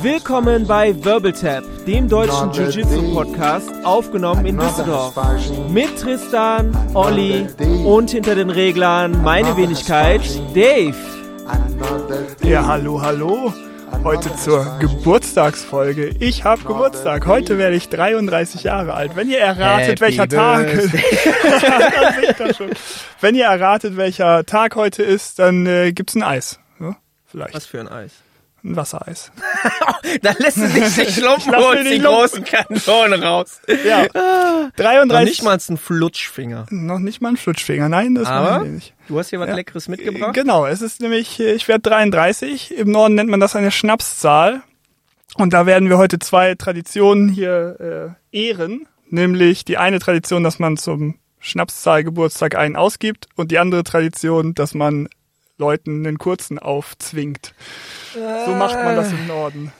Willkommen bei Wirbeltap, dem deutschen Jiu-Jitsu-Podcast, aufgenommen in Düsseldorf. Mit Tristan, Olli und hinter den Reglern meine Wenigkeit, Dave. Ja, hallo, hallo. Heute zur Geburtstagsfolge. Ich habe Geburtstag. Heute werde ich 33 Jahre alt. Wenn ihr erratet, Happy welcher Tag. Wenn ihr erratet, welcher Tag heute ist, dann äh, gibt's ein Eis. Ja, vielleicht. Was für ein Eis. Ein Wassereis. da lässt du nicht Schlumpen lass mir und die großen Kanonen raus. Ja. Noch 33. nicht mal ein Flutschfinger. noch nicht mal ein Flutschfinger. Nein, das wir nicht. du hast hier was Ja. Leckeres mitgebracht. Genau, es ist nämlich, äh, ich werde 33. Im Norden nennt man das eine Schnapszahl. Und da werden wir heute zwei Traditionen hier äh, ehren. Nämlich die eine Tradition, dass man zum Schnapszahlgeburtstag einen ausgibt und die andere Tradition, dass man Leuten einen kurzen aufzwingt. So macht man das im Norden.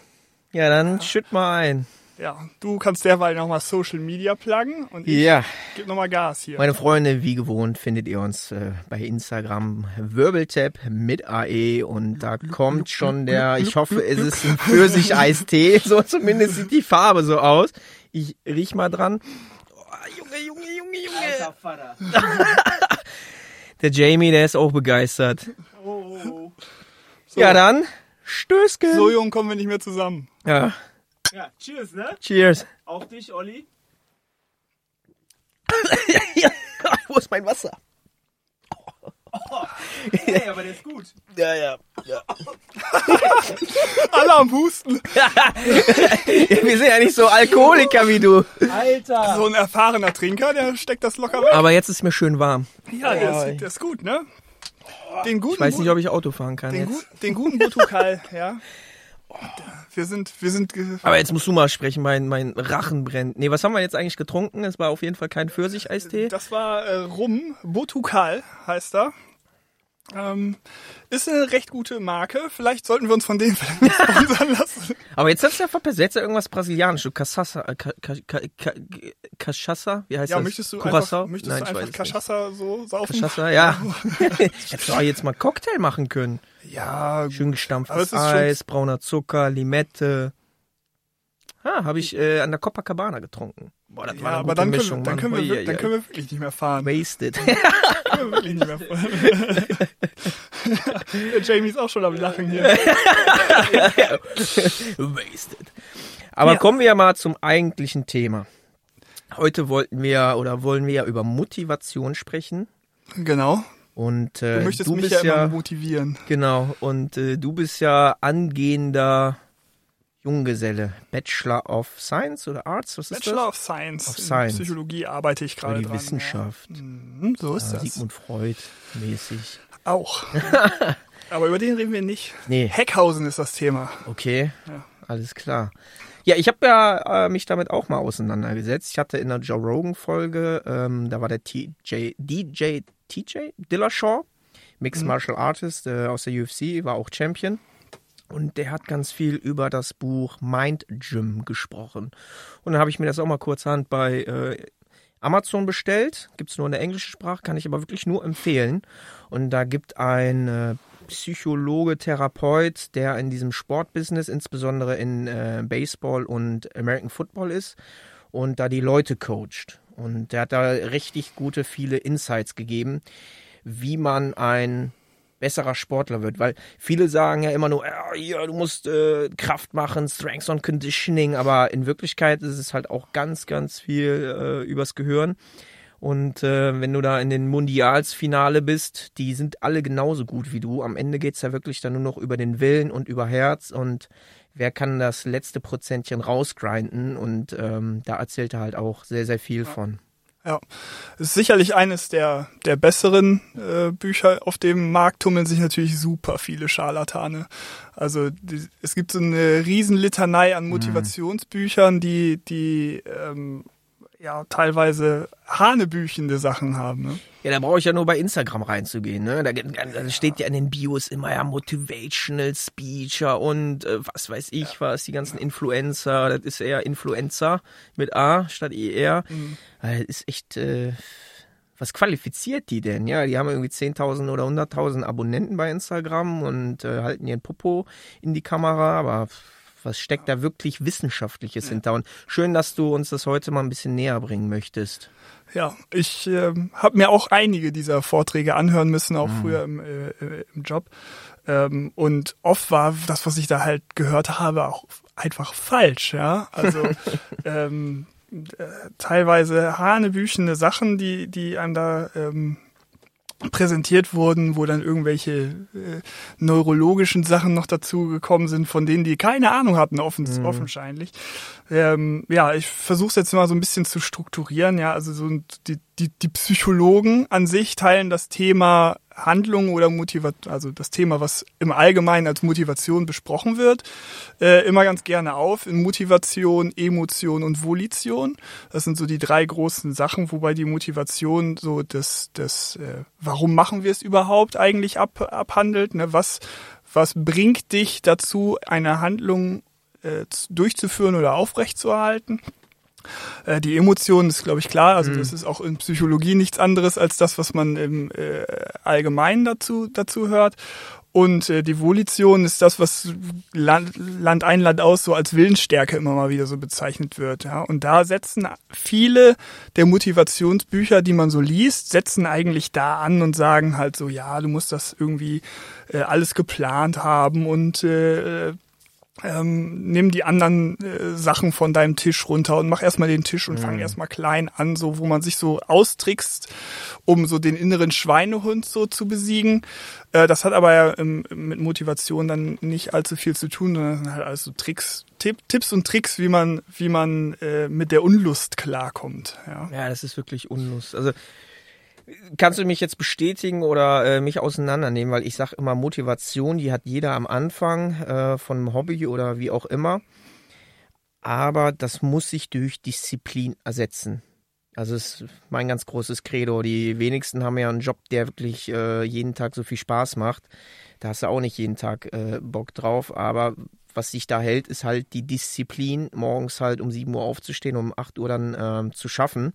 Ja, dann schütt mal ein. Ja, du kannst derweil nochmal Social Media pluggen und ich Ja. gebe nochmal Gas hier. Meine Freunde, wie gewohnt, findet ihr uns äh, bei Instagram Wirbeltap mit AE und da kommt schon der, ich hoffe, es ist ein Pfirsich-Eistee, so zumindest sieht die Farbe so aus. Ich riech mal dran. Oh, Junge, Junge, Junge, Junge. der Jamie, der ist auch begeistert. So. Ja, dann, Stößchen. So jung kommen wir nicht mehr zusammen. Ja, Ja, cheers, ne? cheers. Auf dich, Olli. Wo ist mein Wasser? Hey, aber der ist gut. Ja, ja. ja. Alle am Husten. Wir sind ja nicht so Alkoholiker wie du. Alter. So ein erfahrener Trinker, der steckt das locker weg. Aber jetzt ist mir schön warm. Ja, das, das ist gut, ne? Den guten, Ich weiß nicht, ob ich Auto fahren kann den, jetzt. gut, den guten Butukal, ja. Wir sind, wir sind, Aber jetzt musst du mal sprechen, mein, mein Rachen brennt. Nee, was haben wir jetzt eigentlich getrunken? Es war auf jeden Fall kein Pfirsich-Eistee. das war äh, Rum, Butukal heißt er. Ähm, ist eine recht gute Marke. Vielleicht sollten wir uns von denen sponsern lassen. Aber jetzt hast du ja verpasst. Jetzt ja irgendwas Brasilianisch. Du Cachaça. Äh, Ca- Ca- Ca- Ca- Cachaça? Wie heißt Ja, das? möchtest du Curaçao? einfach, möchtest Nein, du einfach. Cachaça so saufen? Cachaça, ja. Hättest du auch jetzt mal Cocktail machen können. Ja, Schön Aber gestampftes Eis, brauner Zucker, Limette. Ah, habe ich äh, an der Copacabana getrunken. Boah, das ja war eine aber dann können, Mischung, dann, können wir, Ui, dann können wir wirklich nicht mehr fahren. Wasted. Können wir wirklich nicht mehr fahren. Der Jamie ist auch schon am Lachen hier. Wasted. Aber Ja. kommen wir mal zum eigentlichen Thema. Heute wollten wir oder wollen wir ja über Motivation sprechen. Genau. Und äh, Du möchtest du mich ja immer ja motivieren. genau und äh, du bist ja angehender Junggeselle, Bachelor of Science oder Arts, was ist Bachelor das? of Science. Of In Science. Psychologie arbeite ich gerade die dran. Wissenschaft. Ja. Mhm, so ist Ja, das. Sigmund Freud mäßig. Auch. Aber über den reden wir nicht. Nee. Heckhausen ist das Thema. Okay, Ja. alles klar. Ja, ich habe ja äh, mich damit auch mal auseinandergesetzt. Ich hatte in der Joe Rogan Folge, ähm, da war der TJ, DJ, TJ Dillashaw, Mixed Mhm. Martial Artist äh, aus der UFC, war auch Champion. Und der hat ganz viel über das Buch Mind Gym gesprochen. Und dann habe ich mir das auch mal kurzhand bei äh, Amazon bestellt. Gibt es nur in der englischen Sprache, kann ich aber wirklich nur empfehlen. Und da gibt ein äh, Psychologe, Therapeut, der in diesem Sportbusiness, insbesondere in äh, Baseball und American Football ist und da die Leute coacht. Und der hat da richtig gute, viele Insights gegeben, wie man ein besserer Sportler wird, weil viele sagen ja immer nur, ja, du musst äh, Kraft machen, Strength and Conditioning, aber in Wirklichkeit ist es halt auch ganz, ganz viel äh, übers Gehirn. Und äh, wenn du da in den Mundialsfinale bist, die sind alle genauso gut wie du. Am Ende geht's ja wirklich dann nur noch über den Willen und über Herz und wer kann das letzte Prozentchen rausgrinden. Und ähm, da erzählt er halt auch sehr, sehr viel von. Ja, es ist sicherlich eines der, der besseren äh, Bücher. Auf dem Markt tummeln sich natürlich super viele Scharlatane. Also die, es gibt so eine riesen Litanei an Motivationsbüchern, die, die ähm, ja teilweise hanebüchende Sachen haben. Ne? Ja, da brauche ich ja nur bei Instagram reinzugehen. Ne? Da, da steht ja in den Bios immer ja Motivational Speecher und äh, was weiß ich was, die ganzen Influencer. Das ist eher Influencer mit A statt ER. Mhm. Das ist echt äh, was qualifiziert die denn? Ja, die haben irgendwie 10.000 oder 100.000 Abonnenten bei Instagram und äh, halten ihren Popo in die Kamera, aber was steckt da wirklich Wissenschaftliches ja. hinter? Und schön, dass du uns das heute mal ein bisschen näher bringen möchtest. Ja, ich äh, habe mir auch einige dieser Vorträge anhören müssen, auch mhm. früher im, äh, im Job. Ähm, und oft war das, was ich da halt gehört habe, auch einfach falsch. Ja, also ähm, äh, teilweise hanebüchene Sachen, die die einem da ähm, präsentiert wurden, wo dann irgendwelche äh, neurologischen Sachen noch dazu gekommen sind, von denen die keine Ahnung hatten, offen, mhm. offensichtlich. Ähm, ja, ich versuche es jetzt mal so ein bisschen zu strukturieren. Ja, also so die, die, die Psychologen an sich teilen das Thema Handlung oder Motivation, also das Thema, was im Allgemeinen als Motivation besprochen wird, äh, immer ganz gerne auf in Motivation, Emotion und Volition. Das sind so die drei großen Sachen, wobei die Motivation so das, das äh, warum machen wir es überhaupt eigentlich ab, abhandelt. Ne? Was, was bringt dich dazu, eine Handlung äh, durchzuführen oder aufrechtzuerhalten? Äh, die Emotionen ist, glaube ich, klar. Also mhm. das ist auch in Psychologie nichts anderes als das, was man im äh, Allgemeinen dazu, dazu hört. Und äh, die Volition ist das, was Land, Land ein, Land aus so als Willensstärke immer mal wieder so bezeichnet wird. Ja? Und da setzen viele der Motivationsbücher, die man so liest, setzen eigentlich da an und sagen halt so, ja, du musst das irgendwie äh, alles geplant haben und äh, ähm, nimm die anderen äh, Sachen von deinem Tisch runter und mach erstmal den Tisch und mhm. fang erstmal klein an, so wo man sich so austrickst, um so den inneren Schweinehund so zu besiegen. Äh, das hat aber ja ähm, mit Motivation dann nicht allzu viel zu tun, sondern das sind halt alles so Tricks, Tipp, Tipps und Tricks, wie man, wie man äh, mit der Unlust klarkommt. Ja. ja, das ist wirklich Unlust. Also Kannst du mich jetzt bestätigen oder äh, mich auseinandernehmen? Weil ich sage immer, Motivation, die hat jeder am Anfang äh, von einem Hobby oder wie auch immer. Aber das muss sich durch Disziplin ersetzen. Also ist mein ganz großes Credo. Die wenigsten haben ja einen Job, der wirklich äh, jeden Tag so viel Spaß macht. Da hast du auch nicht jeden Tag äh, Bock drauf. Aber was sich da hält, ist halt die Disziplin, morgens halt um 7 Uhr aufzustehen, um 8 Uhr dann ähm, zu schaffen.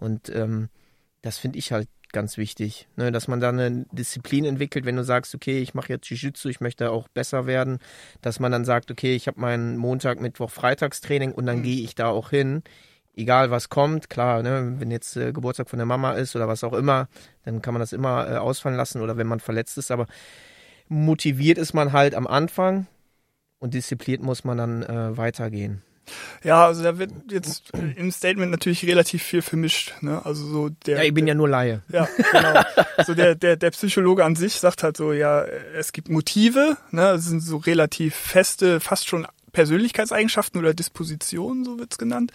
Und ähm, das finde ich halt ganz wichtig, ne? dass man da eine Disziplin entwickelt, wenn du sagst, okay, ich mache jetzt Jiu-Jitsu, ich möchte auch besser werden, dass man dann sagt, okay, ich habe meinen Montag, Mittwoch, Freitagstraining und dann mhm. gehe ich da auch hin, egal was kommt, klar, ne? wenn jetzt äh, Geburtstag von der Mama ist oder was auch immer, dann kann man das immer äh, ausfallen lassen oder wenn man verletzt ist, aber motiviert ist man halt am Anfang und diszipliniert muss man dann äh, weitergehen. Ja, also da wird jetzt im Statement natürlich relativ viel vermischt. Ne? Also so der. Ja, ich bin der, ja nur Laie. Ja, genau. so der, der, der Psychologe an sich sagt halt so, ja, es gibt Motive, ne? Das sind so relativ feste, fast schon Persönlichkeitseigenschaften oder Dispositionen, so wird's genannt,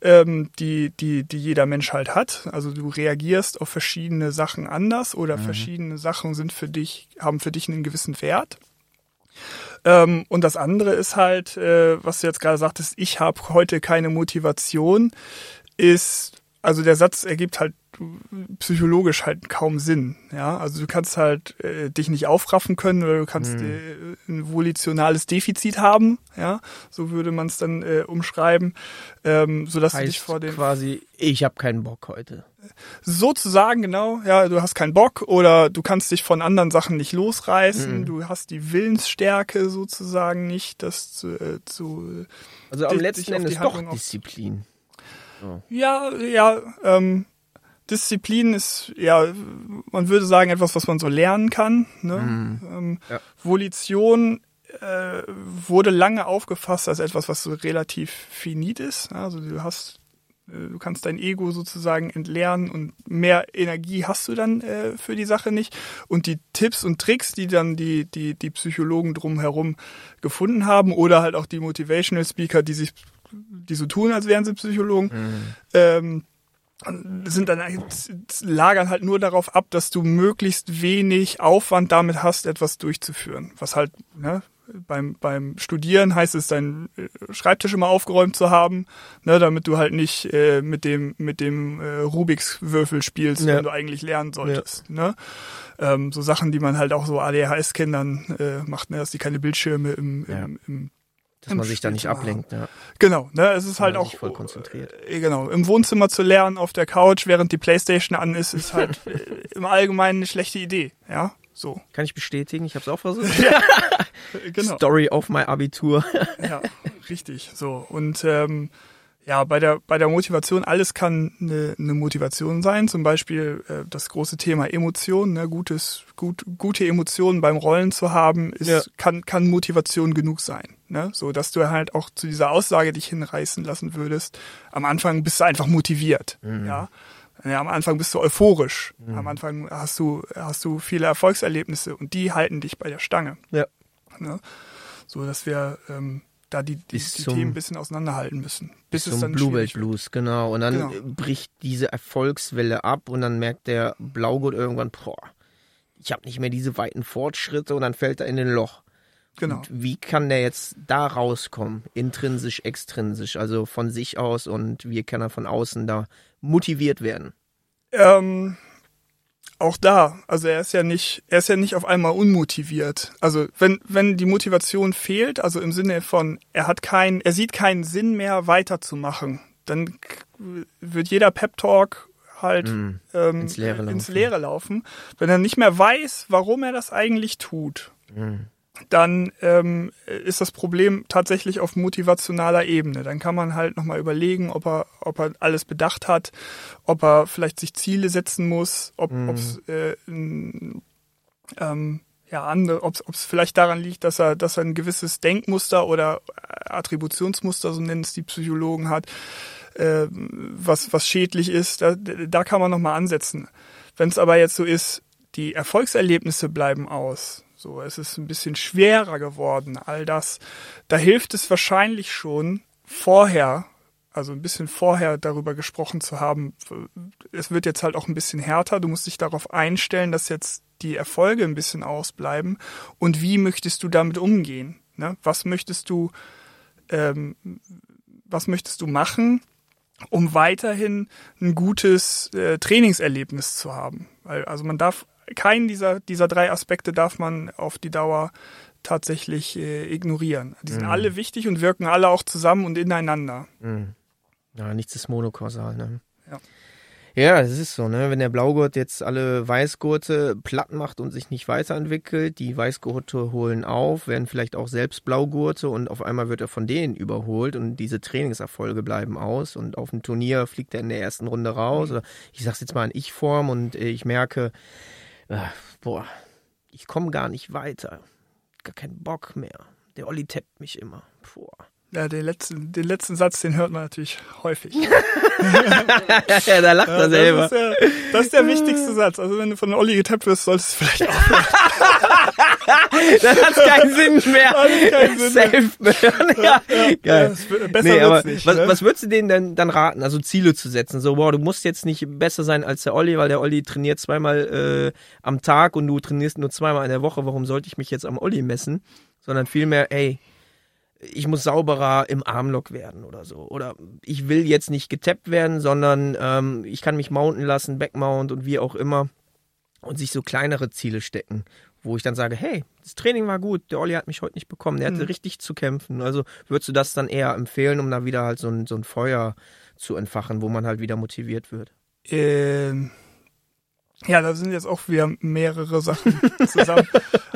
ähm, die, die, die jeder Mensch halt hat. Also du reagierst auf verschiedene Sachen anders oder mhm. verschiedene Sachen sind für dich, haben für dich einen gewissen Wert. Ähm, und das andere ist halt, äh, was du jetzt gerade sagtest, ich habe heute keine Motivation, ist, also der Satz ergibt halt psychologisch halt kaum Sinn. Ja, also du kannst halt äh, dich nicht aufraffen können oder du kannst mhm. äh, ein volitionales Defizit haben. Ja, so würde man es dann äh, umschreiben, ähm, so dass du dich vor dem quasi ich habe keinen Bock heute. Sozusagen genau. Ja, du hast keinen Bock oder du kannst dich von anderen Sachen nicht losreißen. Mhm. Du hast die Willensstärke sozusagen nicht, das zu, äh, zu also am letzten Ende ist doch Disziplin. Oh. Ja, ja, ähm, Disziplin ist, ja, man würde sagen, etwas, was man so lernen kann. Ne? Mhm. Ähm, ja. Volition äh, wurde lange aufgefasst als etwas, was so relativ finit ist. Also du hast, äh, du kannst dein Ego sozusagen entlernen und mehr Energie hast du dann äh, für die Sache nicht. Und die Tipps und Tricks, die dann die, die, die Psychologen drumherum gefunden haben oder halt auch die Motivational Speaker, die sich die so tun, als wären sie Psychologen, mhm. ähm, sind dann lagern halt nur darauf ab, dass du möglichst wenig Aufwand damit hast, etwas durchzuführen. Was halt ne, beim beim Studieren heißt es, deinen äh, Schreibtisch immer aufgeräumt zu haben, ne, damit du halt nicht äh, mit dem mit dem äh, Rubiks Würfel spielst, ja. wenn du eigentlich lernen solltest. Ja. Ne? Ähm, so Sachen, die man halt auch so ADHS-Kindern äh, macht, ne, dass die keine Bildschirme im, im, ja. im Dass man sich da nicht ablenkt, ja. Genau, ne, es ist halt auch voll konzentriert. Äh, genau, im Wohnzimmer zu lernen auf der Couch, während die Playstation an ist, ist halt äh, im Allgemeinen eine schlechte Idee, ja. So. Kann ich bestätigen, ich habe es auch versucht. Genau. Story auf mein Abitur. Ja, richtig. So. Und ähm, ja, bei der, bei der Motivation, alles kann eine, eine Motivation sein. Zum Beispiel äh, das große Thema Emotionen, ne? Gutes, gut, gute Emotionen beim Rollen zu haben, ist, Ja. kann, kann Motivation genug sein. Ne? So, dass du halt auch zu dieser Aussage dich hinreißen lassen würdest. Am Anfang bist du einfach motiviert. Ja. Ja, am Anfang bist du euphorisch. Am Anfang hast du, hast du viele Erfolgserlebnisse und die halten dich bei der Stange. Ja. Ne? So dass wir ähm, da die, die, Bis die zum- Themen ein bisschen auseinanderhalten müssen. Bis es Zum dann Bluebell. Blues, genau. Und dann Genau. bricht diese Erfolgswelle ab und dann merkt der Blaugurt irgendwann, boah, ich habe nicht mehr diese weiten Fortschritte und dann fällt er in ein Loch. Genau. Und wie kann der jetzt da rauskommen? Intrinsisch, extrinsisch, also von sich aus und wie kann er von außen da motiviert werden? Ähm, auch da, also er ist ja nicht, er ist ja nicht auf einmal unmotiviert. Also wenn, wenn die Motivation fehlt, also im Sinne von, er hat keinen, er sieht keinen Sinn mehr weiterzumachen, dann wird jeder Pep Talk halt ähm, Mm. ins Leere ins laufen. Leere laufen. Wenn er nicht mehr weiß, warum er das eigentlich tut, Mm. Dann ähm, ist das Problem tatsächlich auf motivationaler Ebene. Dann kann man halt nochmal überlegen, ob er, ob er alles bedacht hat, ob er vielleicht sich Ziele setzen muss, ob es äh, n- ähm, ja, andere, ob es vielleicht daran liegt, dass er, dass er ein gewisses Denkmuster oder Attributionsmuster, so nennen es die Psychologen, hat, äh, was, was schädlich ist, da, da kann man nochmal ansetzen. Wenn es aber jetzt so ist, die Erfolgserlebnisse bleiben aus, so, es ist ein bisschen schwerer geworden, all das, da hilft es wahrscheinlich schon vorher, also ein bisschen vorher darüber gesprochen zu haben, es wird jetzt halt auch ein bisschen härter, du musst dich darauf einstellen, dass jetzt die Erfolge ein bisschen ausbleiben und wie möchtest du damit umgehen? Ne? Was möchtest du, ähm, was möchtest du machen, um weiterhin ein gutes äh, Trainingserlebnis zu haben? Weil, also man darf keinen dieser, dieser drei Aspekte darf man auf die Dauer tatsächlich äh, ignorieren. Die sind alle wichtig und wirken alle auch zusammen und ineinander. Ja, nichts ist monokausal, ne? Ja. Ja, das ist so, ne? Wenn der Blaugurt jetzt alle Weißgurte platt macht und sich nicht weiterentwickelt, die Weißgurte holen auf, werden vielleicht auch selbst Blaugurte und auf einmal wird er von denen überholt und diese Trainingserfolge bleiben aus und auf dem Turnier fliegt er in der ersten Runde raus oder ich sag's jetzt mal in Ich-Form und äh, ich merke, äh, boah, ich komme gar nicht weiter. Gar keinen Bock mehr. Der Olli tappt mich immer. Boah. Ja, den letzten, den letzten Satz, den hört man natürlich häufig. ja, da lacht er Das selber. ist, der, das ist der wichtigste Satz. Also wenn du von Olli getappt wirst, solltest du vielleicht auch. Dann hat's keinen Sinn mehr. Hat keinen Sinn mehr. Self-Burn. Ja, geil. das wird- besser nee, wird's aber nicht, was, ne? was würdest du denen denn dann raten? Also Ziele zu setzen. So, boah, du musst jetzt nicht besser sein als der Olli, weil der Olli trainiert zweimal äh, am Tag und du trainierst nur zweimal in der Woche. Warum sollte ich mich jetzt am Olli messen? Sondern vielmehr, ey, ich muss sauberer im Armlock werden oder so. Oder ich will jetzt nicht getappt werden, sondern ähm, ich kann mich mounten lassen, Backmount und wie auch immer. Und sich so kleinere Ziele stecken, wo ich dann sage, hey, das Training war gut, der Olli hat mich heute nicht bekommen, der hatte richtig zu kämpfen. Also würdest du das dann eher empfehlen, um da wieder halt so ein, so ein Feuer zu entfachen, wo man halt wieder motiviert wird? Ähm, ja, da sind jetzt auch wieder mehrere Sachen zusammen.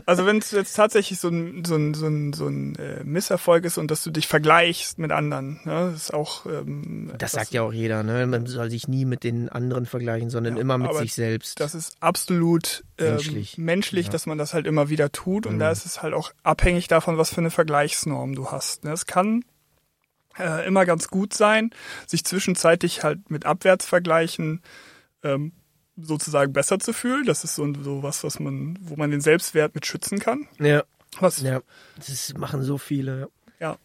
also wenn es jetzt tatsächlich so ein, so ein, so ein, so ein äh, Misserfolg ist und dass du dich vergleichst mit anderen, ne, das ist auch ähm, Das sagt ja auch jeder, ne? Man soll sich nie mit den anderen vergleichen, sondern Ja, immer mit sich selbst. Das ist absolut ähm, Menschlich. menschlich, Ja. dass man das halt immer wieder tut. Und Mhm. da ist es halt auch abhängig davon, was für eine Vergleichsnorm du hast. ne? Es kann äh, immer ganz gut sein, sich zwischenzeitlich halt mit Abwärtsvergleichen ähm, sozusagen besser zu fühlen. Das ist so, so was, was man, wo man den Selbstwert mit schützen kann. ja, Was ja. Das machen so viele. ja.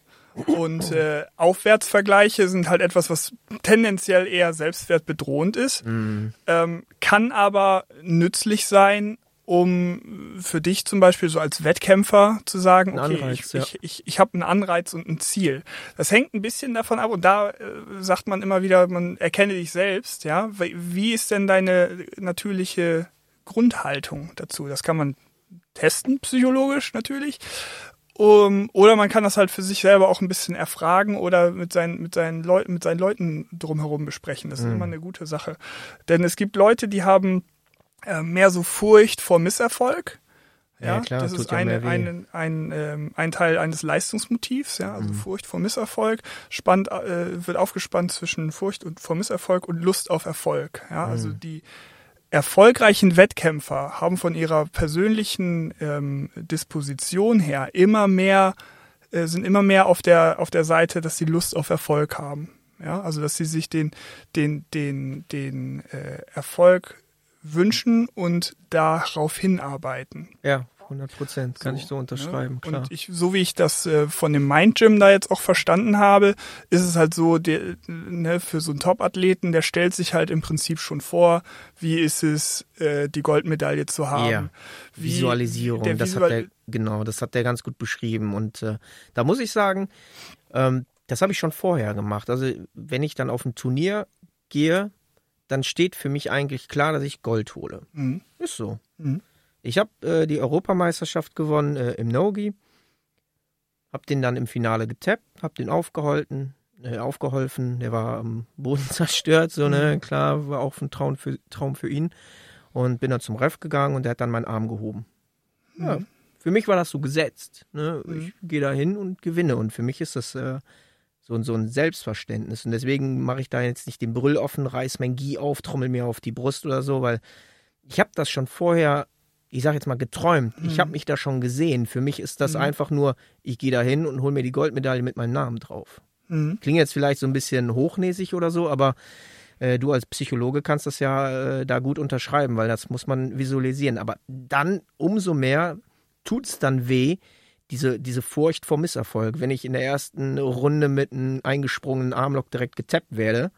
Und äh, Aufwärtsvergleiche sind halt etwas, was tendenziell eher selbstwertbedrohend ist, Mhm. ähm, kann aber nützlich sein, um für dich zum Beispiel so als Wettkämpfer zu sagen, okay, Anreiz, ich, ja. ich, ich, ich habe einen Anreiz und ein Ziel. Das hängt ein bisschen davon ab und da äh, sagt man immer wieder, man erkenne dich selbst, ja. Wie- Wie ist denn deine natürliche Grundhaltung dazu? Das kann man testen, psychologisch natürlich. Um, oder man kann das halt für sich selber auch ein bisschen erfragen oder mit seinen, mit seinen Leuten, mit seinen Leuten drumherum besprechen. Das ist Mhm. immer eine gute Sache. Denn es gibt Leute, die haben äh, mehr so Furcht vor Misserfolg. Ja, Ja, klar, das ist ja mehr weh. ein, ein, ähm, ein Teil eines Leistungsmotivs, ja, Mhm. also Furcht vor Misserfolg, spannt, äh, wird aufgespannt zwischen Furcht und vor Misserfolg und Lust auf Erfolg. Ja, also Mhm. die erfolgreichen Wettkämpfer haben von ihrer persönlichen ähm, Disposition her immer mehr, äh, sind immer mehr auf der, auf der Seite, dass sie Lust auf Erfolg haben. Ja, also dass sie sich den, den, den, den äh, Erfolg wünschen und darauf hinarbeiten. Ja, 100 Prozent. Kann ich so ne? unterschreiben, klar. Und ich, so wie ich das äh, von dem Mind Gym da jetzt auch verstanden habe, ist es halt so, der, ne, für so einen Top-Athleten, der stellt sich halt im Prinzip schon vor, wie ist es, äh, die Goldmedaille zu haben. Ja. Wie, Visualisierung, der das Visual- hat der, genau, das hat der ganz gut beschrieben. Und äh, da muss ich sagen, ähm, das habe ich schon vorher gemacht. Also wenn ich dann auf ein Turnier gehe, dann steht für mich eigentlich klar, dass ich Gold hole. Mhm. Ist so. Mhm. Ich habe äh, die Europameisterschaft gewonnen äh, im Nogi, habe den dann im Finale getappt, habe den aufgeholten, äh, aufgeholfen. Der war am Boden zerstört, so ne, klar, war auch ein Traum für, Traum für ihn. Und bin dann zum Ref gegangen und der hat dann meinen Arm gehoben. Ja, für mich war das so gesetzt. Ne? Ich gehe da hin und gewinne. Und für mich ist das äh, so, so ein Selbstverständnis. Und deswegen mache ich da jetzt nicht den Brüll offen, reiß mein Gi auf, trommel mir auf die Brust oder so, weil ich habe das schon vorher, ich sage jetzt mal, geträumt. Ich habe mich da schon gesehen. Für mich ist das einfach nur, ich gehe da hin und hole mir die Goldmedaille mit meinem Namen drauf. Mhm. Klingt jetzt vielleicht so ein bisschen hochnäsig oder so, aber äh, du als Psychologe kannst das ja äh, da gut unterschreiben, weil das muss man visualisieren. Aber dann umso mehr tut es dann weh, diese, diese Furcht vor Misserfolg. Wenn ich in der ersten Runde mit einem eingesprungenen Armlock direkt getappt werde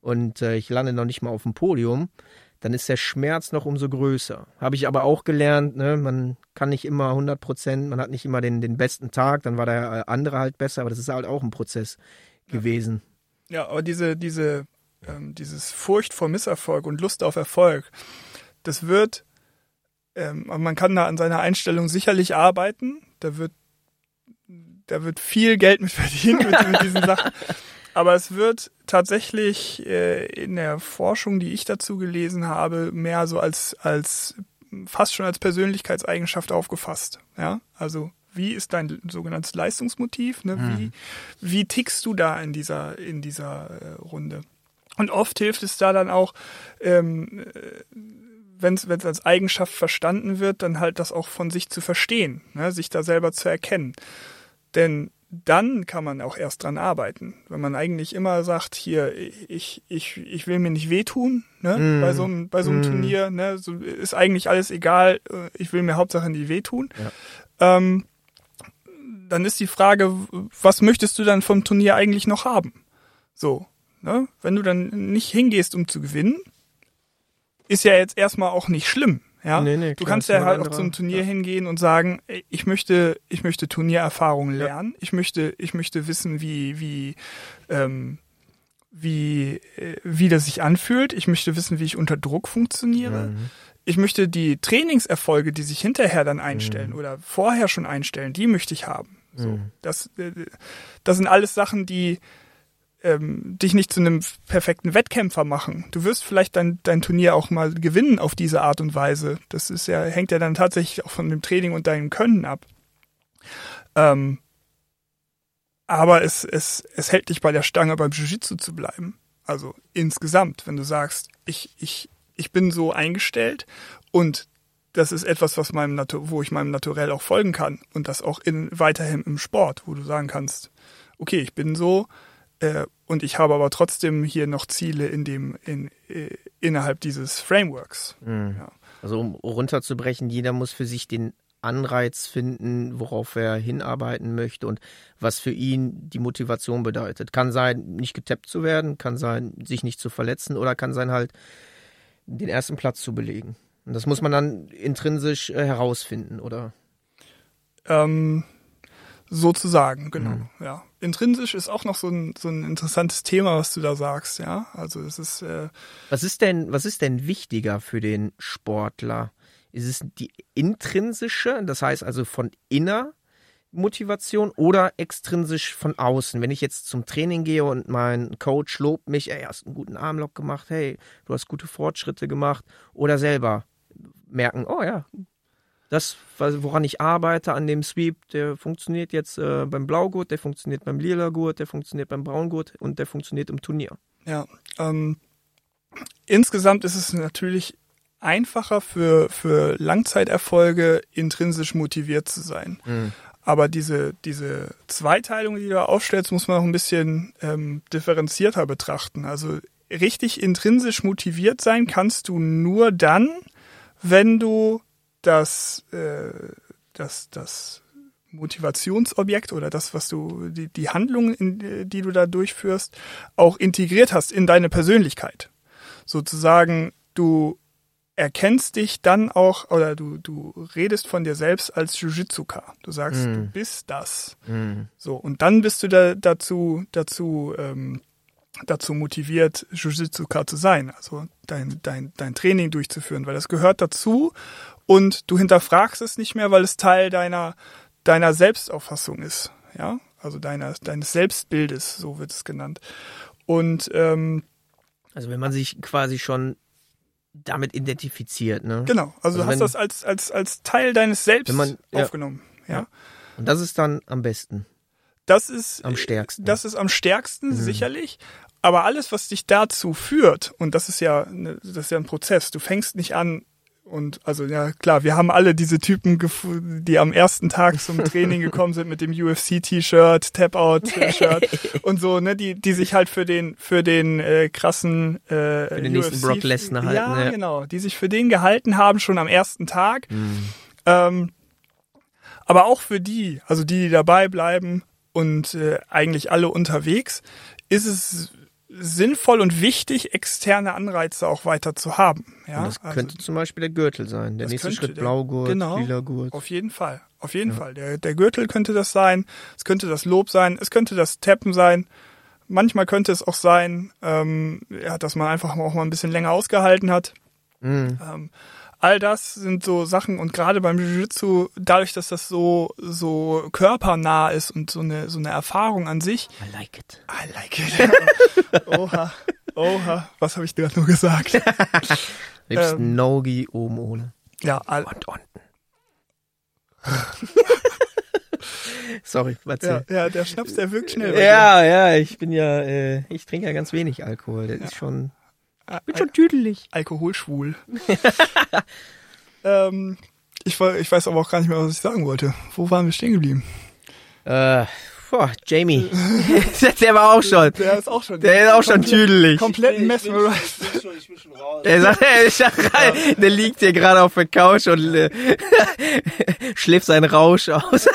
und äh, ich lande noch nicht mal auf dem Podium, dann ist der Schmerz noch umso größer. Habe ich aber auch gelernt, ne? man kann nicht immer 100 Prozent, man hat nicht immer den, den besten Tag, dann war der äh, andere halt besser, aber das ist halt auch ein Prozess gewesen. Ja, aber diese, diese, ähm, dieses Furcht vor Misserfolg und Lust auf Erfolg, das wird, ähm, man kann da an seiner Einstellung sicherlich arbeiten. Da wird, da wird viel Geld mit verdient mit, mit diesen Sachen. Aber es wird tatsächlich äh, in der Forschung, die ich dazu gelesen habe, mehr so als, als fast schon als Persönlichkeitseigenschaft aufgefasst. Ja, also wie ist dein sogenanntes Leistungsmotiv? Ne? Wie, wie tickst du da in dieser, in dieser äh, Runde? Und oft hilft es da dann auch, ähm, wenn es als Eigenschaft verstanden wird, dann halt das auch von sich zu verstehen, ne? sich da selber zu erkennen. Denn dann kann man auch erst dran arbeiten. Wenn man eigentlich immer sagt, hier, ich, ich, ich will mir nicht wehtun, ne? Mm. bei so einem, bei so einem Mm. Turnier, ne? so, ist eigentlich alles egal, äh, ich will mir Hauptsache nicht wehtun. Ähm, dann ist die Frage, was möchtest du dann vom Turnier eigentlich noch haben? So, ne? Wenn du dann nicht hingehst, um zu gewinnen, ist ja jetzt erstmal auch nicht schlimm. Ja, Nee, nee, du klar, kannst ja ein halt auch zum Turnier ja. hingehen und sagen, ich möchte, ich möchte Turniererfahrung lernen. Ich möchte, ich möchte wissen, wie, wie, ähm, wie, äh, wie das sich anfühlt. Ich möchte wissen, wie ich unter Druck funktioniere. Mhm. Ich möchte die Trainingserfolge, die sich hinterher dann einstellen Mhm. oder vorher schon einstellen, die möchte ich haben. So, Mhm. das, äh, das sind alles Sachen, die ähm, dich nicht zu einem perfekten Wettkämpfer machen. Du wirst vielleicht dein, dein Turnier auch mal gewinnen auf diese Art und Weise. Das ist ja, hängt ja dann tatsächlich auch von dem Training und deinem Können ab. Ähm, aber es, es, es hält dich bei der Stange beim Jiu-Jitsu zu bleiben. Also insgesamt, wenn du sagst, ich, ich, ich bin so eingestellt und das ist etwas, was meinem Natur, wo ich meinem Naturell auch folgen kann und das auch in, weiterhin im Sport, wo du sagen kannst, okay, ich bin so äh, und ich habe aber trotzdem hier noch Ziele in dem in, äh, innerhalb dieses Frameworks. Mhm. Ja. Also um runterzubrechen, jeder muss für sich den Anreiz finden, worauf er hinarbeiten möchte und was für ihn die Motivation bedeutet. Kann sein, nicht getappt zu werden, kann sein, sich nicht zu verletzen oder kann sein, halt den ersten Platz zu belegen. Und das muss man dann intrinsisch äh, herausfinden, oder? Ähm, sozusagen, genau. Mhm. Ja. Intrinsisch ist auch noch so ein, so ein interessantes Thema, was du da sagst, ja. Also es ist äh, Was ist denn, was ist denn wichtiger für den Sportler? Ist es die intrinsische, das heißt also von inner, Motivation oder extrinsisch von außen. Wenn ich jetzt zum Training gehe und mein Coach lobt mich, ey, hast einen guten Armlock gemacht, hey, du hast gute Fortschritte gemacht oder selber merken, oh ja, das, woran ich arbeite an dem Sweep, der funktioniert jetzt äh, beim Blaugurt, der funktioniert beim lila Gurt, der funktioniert beim Braungurt und der funktioniert im Turnier. Ja, ähm, insgesamt ist es natürlich einfacher für, für Langzeiterfolge intrinsisch motiviert zu sein. Mhm. Aber diese, diese Zweiteilung, die du aufstellst, muss man auch ein bisschen ähm, differenzierter betrachten. Also richtig intrinsisch motiviert sein kannst du nur dann, wenn du das, äh, das, das Motivationsobjekt oder das, was du, die, die Handlung, in, die du da durchführst, auch integriert hast in deine Persönlichkeit. Sozusagen, du erkennst dich dann auch oder du, du redest von dir selbst als Jujitsuka. Du sagst, mm. du bist das. Mm. So, und dann bist du da, dazu, dazu, ähm, dazu motiviert, Jujitsuka zu sein, also dein, dein, dein Training durchzuführen, weil das gehört dazu und du hinterfragst es nicht mehr, weil es Teil deiner, deiner Selbstauffassung ist, ja, also deiner, deines Selbstbildes, so wird es genannt. Und ähm, also wenn man sich quasi schon damit identifiziert, ne? Genau, also, also du hast das als, als, als Teil deines Selbst man, aufgenommen. Ja. ja. Und das ist dann am besten. Das ist am stärksten. Das ist am stärksten, mhm. sicherlich. Aber alles, was dich dazu führt, und das ist ja, das ist ja ein Prozess. Du fängst nicht an, und also ja klar, wir haben alle diese Typen, die am ersten Tag zum Training gekommen sind mit dem UFC-T-Shirt, Tap-Out-Shirt und so, ne, die die sich halt für den für den äh, krassen äh, für den UFC, nächsten Brock Lesnar halten. Ja, ja, genau, die sich für den gehalten haben schon am ersten Tag. Mhm. Ähm, aber auch für die, also die, die dabei bleiben und äh, eigentlich alle unterwegs, ist es sinnvoll und wichtig, externe Anreize auch weiter zu haben. Ja? Und das also, könnte zum Beispiel der Gürtel sein. Der nächste Schritt Blaugurt, genau, lila Gurt. Auf jeden Fall. Auf jeden ja. Fall. Der, der Gürtel könnte das sein. Es könnte das Lob sein. Es könnte das Tappen sein. Manchmal könnte es auch sein, ähm, ja, dass man einfach auch mal ein bisschen länger ausgehalten hat. Mhm. Ähm, all das sind so Sachen und gerade beim Jiu-Jitsu, dadurch, dass das so, so körpernah ist und so eine, so eine Erfahrung an sich. I like it. I like it. oha, oha, was habe ich gerade nur gesagt? Liebst ähm, Nogi oben ohne. Ja, und unten. Sorry, erzähl. Ja, ja, der Schnaps, der wirkt schnell. Ja, ja, ich bin ja, äh, ich trinke ja ganz wenig Alkohol. Das ja. ist schon bin schon tüdelig. Alkoholschwul. ähm, ich, ich weiß aber auch gar nicht mehr, was ich sagen wollte. Wo waren wir stehen geblieben? Äh, boah, Jamie. der war auch schon. Der ist auch schon. Der ist auch schon tüdelig. Komplett mesmerized. Ich bin, schon, ich bin schon raus. Der, sagt, der, der liegt hier gerade auf der Couch und äh, schläft seinen Rausch aus.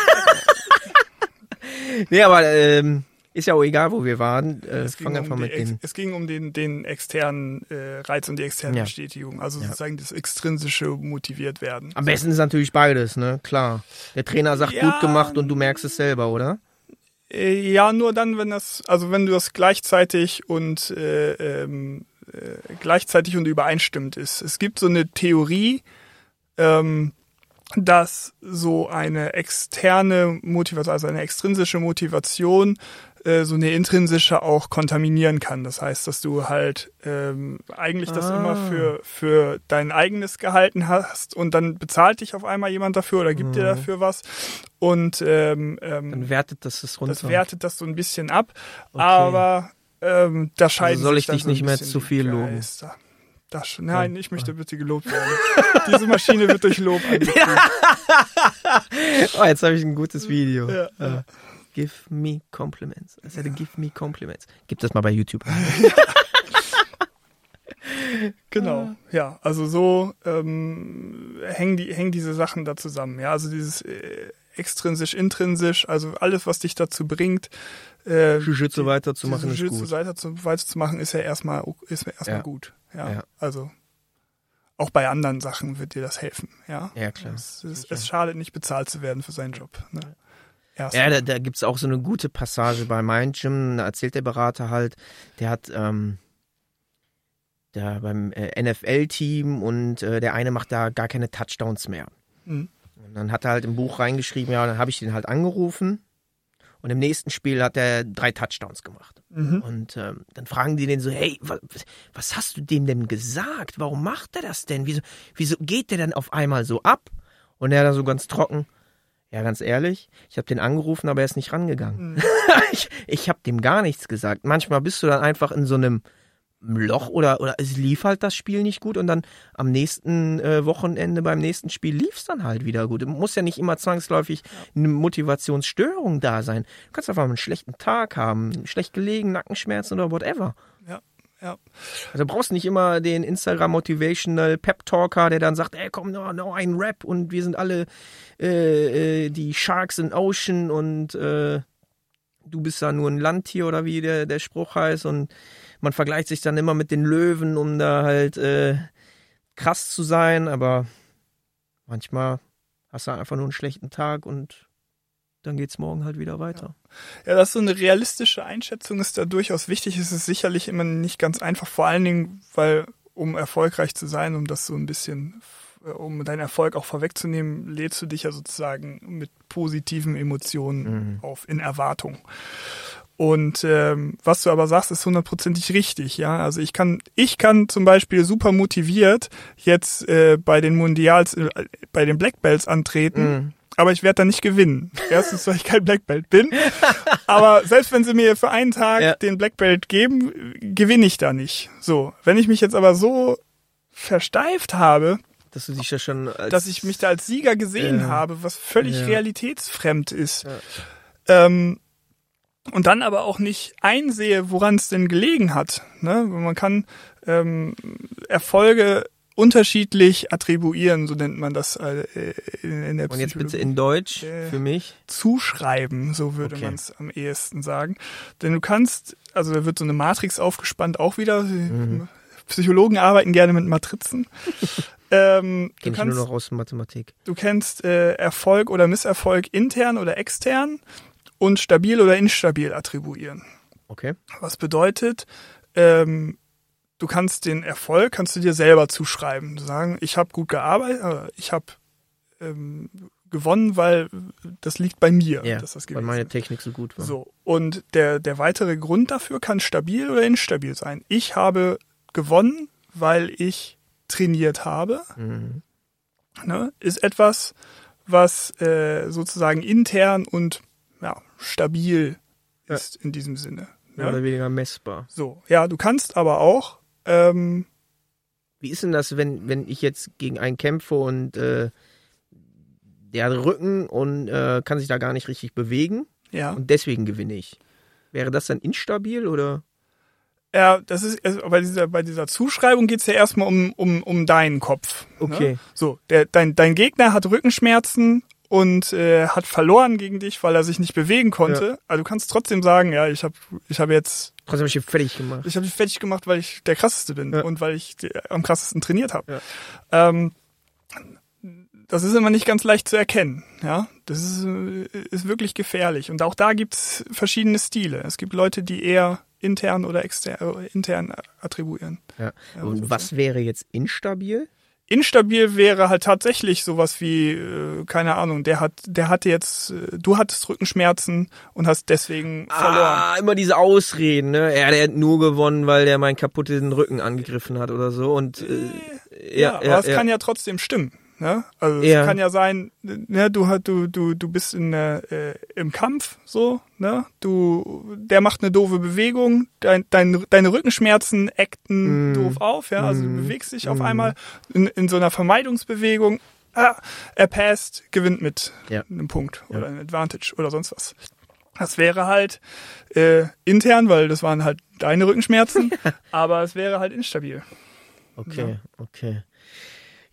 nee, aber ähm, ist ja auch egal, wo wir waren. Äh, es, ging um mit den es ging um den, den externen äh, Reiz und die externe ja. Bestätigung. Also ja. sozusagen das extrinsische motiviert werden. Am besten ist natürlich beides, ne? Klar. Der Trainer sagt ja, gut gemacht und du merkst es selber, oder? Äh, ja, nur dann, wenn das, also wenn du das gleichzeitig und äh, ähm, äh, gleichzeitig und übereinstimmt ist. Es gibt so eine Theorie, ähm, dass so eine externe Motivation, also eine extrinsische Motivation äh, so eine intrinsische auch kontaminieren kann. Das heißt, dass du halt ähm, eigentlich ah. das immer ah. für, für dein eigenes gehalten hast und dann bezahlt dich auf einmal jemand dafür oder gibt mhm. dir dafür was. Und ähm, ähm, dann wertet das das runter. Das wertet das so ein bisschen ab. Okay. Aber ähm, da scheiden also soll ich dich so nicht mehr zu viel loben. Das, nein, ich möchte bitte gelobt werden. Diese Maschine wird durch Lob angetrieben. oh, jetzt habe ich ein gutes Video. Ja, ja. Give me compliments. Said, ja. give me compliments. Gib das mal bei YouTube. genau, ja. Also so ähm, hängen, die, hängen diese Sachen da zusammen. Ja, also dieses äh, extrinsisch, intrinsisch, also alles, was dich dazu bringt, äh, Jiu-Jitsu weiterzumachen, ist gut. Weiter zu, weiterzumachen, ist ja erstmal, ist erstmal ja. gut. Ja, ja, also auch bei anderen Sachen wird dir das helfen. Ja, ja klar. Es, es, es schadet nicht, bezahlt zu werden für seinen Job. Ne? Erst ja, da, da gibt es auch so eine gute Passage bei Mind Gym. Da erzählt der Berater halt, der hat ähm, der beim äh, NFL-Team und äh, der eine macht da gar keine Touchdowns mehr. Mhm. Und dann hat er halt im Buch reingeschrieben, ja, dann habe ich den halt angerufen. Und im nächsten Spiel hat er drei Touchdowns gemacht. Mhm. Und ähm, dann fragen die den so, hey, was, was hast du dem denn gesagt? Warum macht er das denn? Wieso, wieso geht der denn auf einmal so ab? Und er dann so ganz trocken, ja, ganz ehrlich, ich habe den angerufen, aber er ist nicht rangegangen. Mhm. ich ich habe dem gar nichts gesagt. Manchmal bist du dann einfach in so einem Loch oder, oder es lief halt das Spiel nicht gut und dann am nächsten äh, Wochenende beim nächsten Spiel lief es dann halt wieder gut. Muss ja nicht immer zwangsläufig eine Motivationsstörung da sein. Du kannst einfach mal einen schlechten Tag haben, schlecht gelegen, Nackenschmerzen oder whatever. Ja, ja. Also brauchst nicht immer den Instagram Motivational Pep Talker, der dann sagt, ey komm, noch, noch ein Rap und wir sind alle äh, äh, die Sharks in Ocean und äh, du bist da nur ein Landtier oder wie der, der Spruch heißt und man vergleicht sich dann immer mit den Löwen, um da halt äh, krass zu sein, aber manchmal hast du einfach nur einen schlechten Tag und dann geht's morgen halt wieder weiter. Ja, dass so eine realistische Einschätzung ist da durchaus wichtig. Es ist sicherlich immer nicht ganz einfach, vor allen Dingen, weil um erfolgreich zu sein, um das so ein bisschen, um deinen Erfolg auch vorwegzunehmen, lädst du dich ja sozusagen mit positiven Emotionen Mhm. auf, in Erwartung. Und ähm, was du aber sagst, ist hundertprozentig richtig, ja. Also ich kann, ich kann zum Beispiel super motiviert jetzt äh, bei den Mundials, äh, bei den Black Belts antreten, Mhm. Aber ich werde da nicht gewinnen. Erstens, weil ich kein Black Belt bin. aber selbst wenn sie mir für einen Tag Ja. den Black Belt geben, gewinne ich da nicht. So, wenn ich mich jetzt aber so versteift habe, Dass du dich ja schon dass ich mich da als Sieger gesehen Ja. habe, was völlig Ja. realitätsfremd ist. Ja. Ähm, und dann aber auch nicht einsehe, woran es denn gelegen hat. Ne? Man kann ähm, Erfolge unterschiedlich attribuieren, so nennt man das äh, in, in der und jetzt bitte Psychologie. in Deutsch Äh, für mich. zuschreiben, so würde Okay. man es am ehesten sagen. Denn du kannst, also da wird so eine Matrix aufgespannt, auch wieder. Mhm. Psychologen arbeiten gerne mit Matrizen. ähm, du Kenn nur kannst noch aus Mathematik. Du kennst äh, Erfolg oder Misserfolg intern oder extern und stabil oder instabil attribuieren. Okay. Was bedeutet, ähm, du kannst den Erfolg kannst du dir selber zuschreiben. Sagen, ich habe gut gearbeitet, äh, ich habe ähm, gewonnen, weil das liegt bei mir. Ja, dass das weil gewesen meine ist. Technik so gut war. So, und der, der weitere Grund dafür kann stabil oder instabil sein. Ich habe gewonnen, weil ich trainiert habe Mhm. ne, ist etwas, was äh, sozusagen intern und ja, stabil Ja. ist in diesem Sinne. Mehr Ne? oder weniger messbar. So, ja, du kannst aber auch, ähm, Wie ist denn das, wenn, wenn ich jetzt gegen einen kämpfe und äh, der hat Rücken und äh, kann sich da gar nicht richtig bewegen ja, und deswegen gewinne ich? Wäre das dann instabil oder? ja, das ist also bei dieser bei dieser Zuschreibung geht's ja erstmal um um um deinen Kopf. Okay. Ne? So, der dein dein Gegner hat Rückenschmerzen und äh, hat verloren gegen dich, weil er sich nicht bewegen konnte. Also du kannst trotzdem sagen, ja, ich habe ich habe jetzt Trotzdem habe ich ihn fertig gemacht. Ich habe dich fertig gemacht, weil ich der krasseste bin Ja. und weil ich die, am krassesten trainiert habe. Ähm, das ist immer nicht ganz leicht zu erkennen. Ja, das ist, äh, ist wirklich gefährlich. Und auch da gibt's verschiedene Stile. Es gibt Leute, die eher intern oder extern, äh, intern attribuieren. Ja. Ja, und was wäre jetzt instabil? Instabil wäre halt tatsächlich sowas wie, äh, keine Ahnung, der hat, der hatte jetzt, äh, du hattest Rückenschmerzen und hast deswegen verloren. Ah, immer diese Ausreden, ne? Ja, der hat nur gewonnen, weil der meinen kaputten Rücken angegriffen hat oder so. Und äh, Ja, ja, aber ja, es ja. kann ja trotzdem stimmen. Ne? Also Ja. es kann ja sein, ne, du du du du bist in äh, im Kampf so, ne? Du der macht eine doofe Bewegung, dein, dein, deine Rückenschmerzen acten Mm. doof auf, ja, also du Mm. bewegst dich auf Mm. einmal in, in so einer Vermeidungsbewegung. Ah, er passt, gewinnt mit Ja. einem Punkt Ja. oder einem Advantage oder sonst was. Das wäre halt äh, intern, weil das waren halt deine Rückenschmerzen, aber es wäre halt instabil. Okay, okay.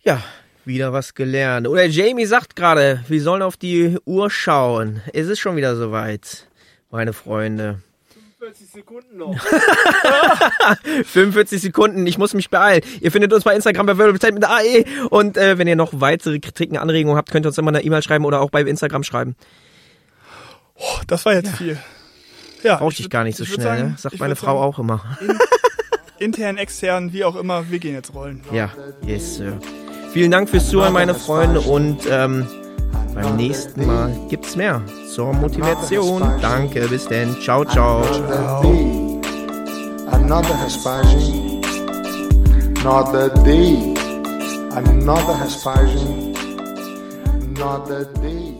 Ja, wieder was gelernt. Oder Jamie sagt gerade, wir sollen auf die Uhr schauen. Es ist schon wieder soweit, meine Freunde. 40 Sekunden noch. 45 Sekunden, ich muss mich beeilen. Ihr findet uns bei Instagram bei Verbal mit AE. Und äh, wenn ihr noch weitere Kritiken, Anregungen habt, könnt ihr uns immer eine E-Mail schreiben oder auch bei Instagram schreiben. Das war jetzt viel. Ja, Brauchte ich würd- gar nicht so ich schnell, sagen, ne? Sagt ich meine Frau sagen, auch immer. Intern, extern, wie auch immer, wir gehen jetzt rollen. Ja, yes, Sir. Vielen Dank fürs Zuhören, meine Freunde. Und ähm, beim nächsten Mal gibt's mehr zur Motivation. Danke, bis denn. Ciao, ciao. Another Hespagin. Another day. Another Hespagin. Another day.